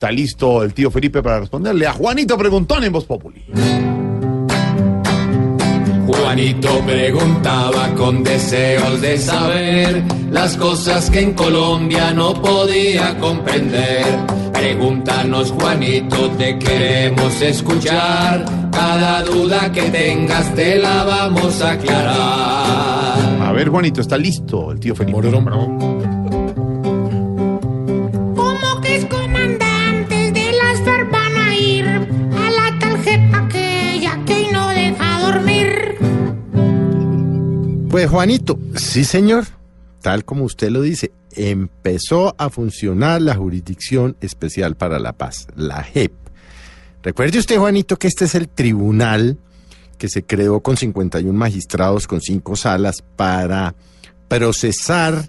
Está listo el tío Felipe para responderle a Juanito Preguntón en Voz Populi. Juanito preguntaba con deseos de saber las cosas que en Colombia no podía comprender. Pregúntanos, Juanito, te queremos escuchar. Cada duda que tengas te la vamos a aclarar. A ver, Juanito, está listo el tío Felipe. ¿Cómo Pues Juanito, sí señor, tal como usted lo dice, empezó a funcionar la Jurisdicción Especial para la Paz, la JEP. Recuerde usted, Juanito, que este es el tribunal que se creó con 51 magistrados, con cinco salas, para procesar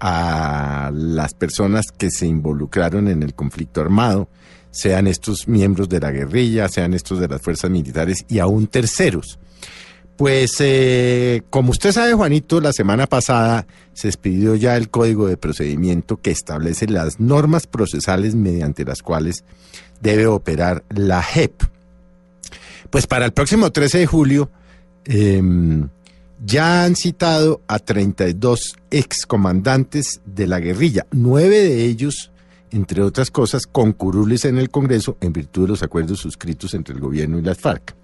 a las personas que se involucraron en el conflicto armado, sean estos miembros de la guerrilla, sean estos de las fuerzas militares y aún terceros. Pues eh, como usted sabe, Juanito, la semana pasada se expidió ya el código de procedimiento que establece las normas procesales mediante las cuales debe operar la JEP. Pues para el próximo 13 de julio em, ya han citado a 32 excomandantes de la guerrilla, nueve de ellos, entre otras cosas, con curules en el Congreso en virtud de los acuerdos suscritos entre el gobierno y las FARC.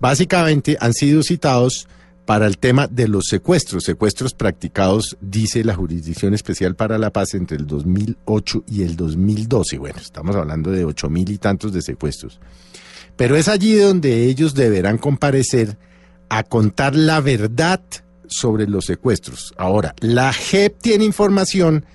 Básicamente han sido citados para el tema de los secuestros, secuestros practicados, dice la Jurisdicción Especial para la Paz, entre el 2008 y el 2012. Bueno, estamos hablando de ocho mil y tantos de secuestros. Pero es allí donde ellos deberán comparecer a contar la verdad sobre los secuestros. Ahora, la JEP tiene información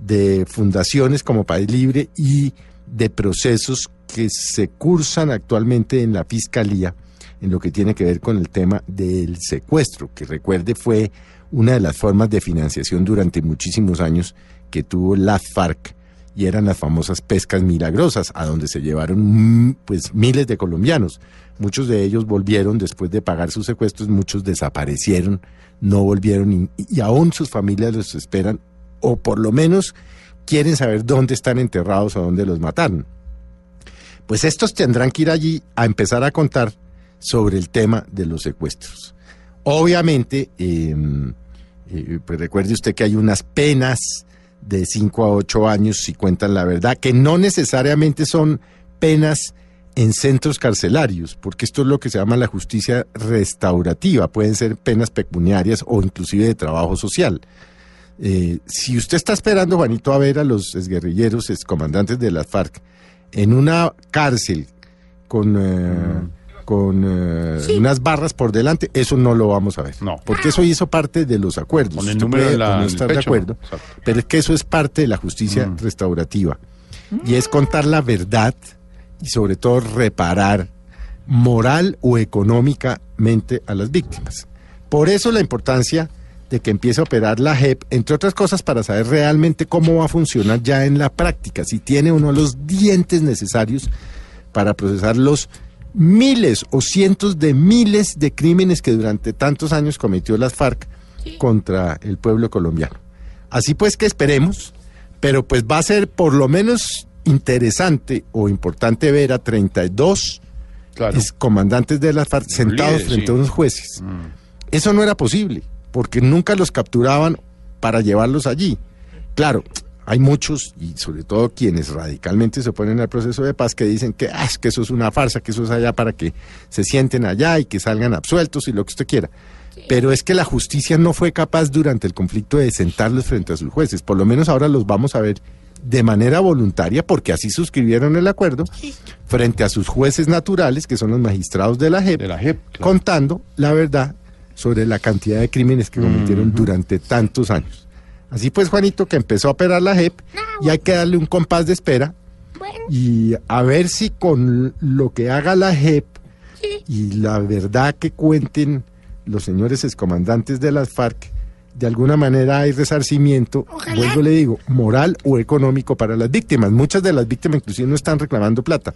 de fundaciones como País Libre y de procesos que se cursan actualmente en la Fiscalía en lo que tiene que ver con el tema del secuestro, que recuerde fue una de las formas de financiación durante muchísimos años que tuvo la FARC y eran las famosas pescas milagrosas, a donde se llevaron pues miles de colombianos. Muchos de ellos volvieron después de pagar sus secuestros, muchos desaparecieron, no volvieron y, y aún sus familias los esperan o por lo menos quieren saber dónde están enterrados o dónde los mataron. Pues estos tendrán que ir allí a empezar a contar sobre el tema de los secuestros. Obviamente, eh, eh, pues recuerde usted que hay unas penas de 5 a 8 años, si cuentan la verdad, que no necesariamente son penas en centros carcelarios, porque esto es lo que se llama la justicia restaurativa, pueden ser penas pecuniarias o inclusive de trabajo social. Eh, si usted está esperando, Juanito, a ver a los exguerrilleros, excomandantes de las FARC, en una cárcel con... Eh, con eh, unas barras por delante, eso no lo vamos a ver. No. Porque eso hizo parte de los acuerdos. Con el número puede en la- no estar de acuerdo, Exacto. pero es que eso es parte de la justicia Mm. restaurativa. Y es contar la verdad y sobre todo reparar moral o económicamente a las víctimas. Por eso la importancia de que empiece a operar la JEP, entre otras cosas para saber realmente cómo va a funcionar ya en la práctica, si tiene uno los dientes necesarios para procesar los miles o cientos de miles de crímenes que durante tantos años cometió las FARC contra el pueblo colombiano. Así pues que esperemos, pero pues va a ser por lo menos interesante o importante ver a 32 Claro. es comandantes de las FARC sentados frente sí. a unos jueces. Mm. Eso no era posible, porque nunca los capturaban para llevarlos allí. Claro, hay muchos, y sobre todo quienes radicalmente se oponen al proceso de paz, que dicen que, ah, es que eso es una farsa, que eso es allá para que se sienten allá y que salgan absueltos y lo que usted quiera. Pero es que la justicia no fue capaz durante el conflicto de sentarlos frente a sus jueces. Por lo menos ahora los vamos a ver de manera voluntaria, porque así suscribieron el acuerdo, frente a sus jueces naturales, que son los magistrados de la JEP, De la JEP. claro. contando la verdad sobre la cantidad de crímenes que cometieron durante tantos años. Así pues, Juanito, que empezó a operar la JEP y hay que darle un compás de espera Bueno, y a ver si con lo que haga la JEP y la verdad que cuenten los señores excomandantes de las FARC, de alguna manera hay resarcimiento, Ojalá. vuelvo le digo, moral o económico para las víctimas. Muchas de las víctimas inclusive no están reclamando plata,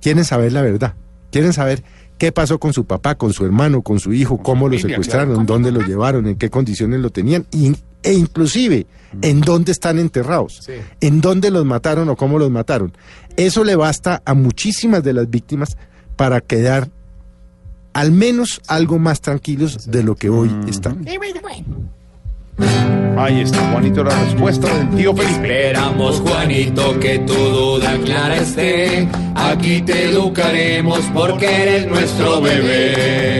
quieren saber la verdad, quieren saber qué pasó con su papá, con su hermano, con su hijo, cómo lo familia, secuestraron, claro. dónde lo llevaron, en qué condiciones lo tenían y e inclusive en dónde están enterrados, Sí. en dónde los mataron o cómo los mataron. Eso le basta a muchísimas de las víctimas para quedar al menos algo más tranquilos de lo que hoy están. Bueno, bueno. Ahí está, Juanito, la respuesta del tío Felipe. Esperamos, Juanito, que tu duda clara esté. Aquí te educaremos porque eres nuestro bebé.